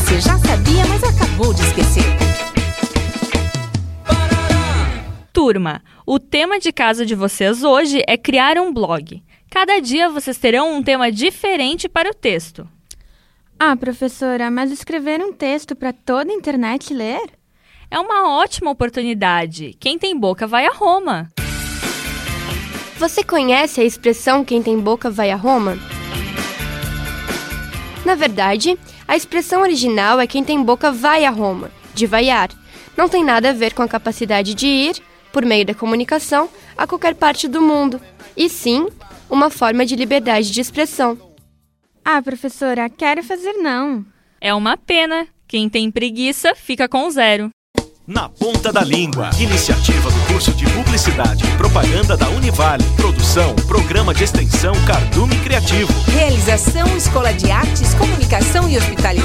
você já sabia, mas acabou de esquecer. Turma, o tema de casa de vocês hoje é criar um blog. Cada dia vocês terão um tema diferente para o texto. Ah, professora, mas escrever um texto para toda a internet ler? É uma ótima oportunidade. Quem tem boca vai a Roma. Você conhece a expressão quem tem boca vai a Roma? Na verdade, a expressão original é quem tem boca vai a Roma, de vaiar. Não tem nada a ver com a capacidade de ir, por meio da comunicação, a qualquer parte do mundo, e sim uma forma de liberdade de expressão. Ah, professora, quero fazer não. É uma pena. Quem tem preguiça fica com zero. Na Ponta da Língua. Iniciativa do curso de Publicidade e Propaganda da Univale. Produção, Programa de Extensão Cardume Criativo. Realização Escola de Artes, Comunicação e Hospitalidade.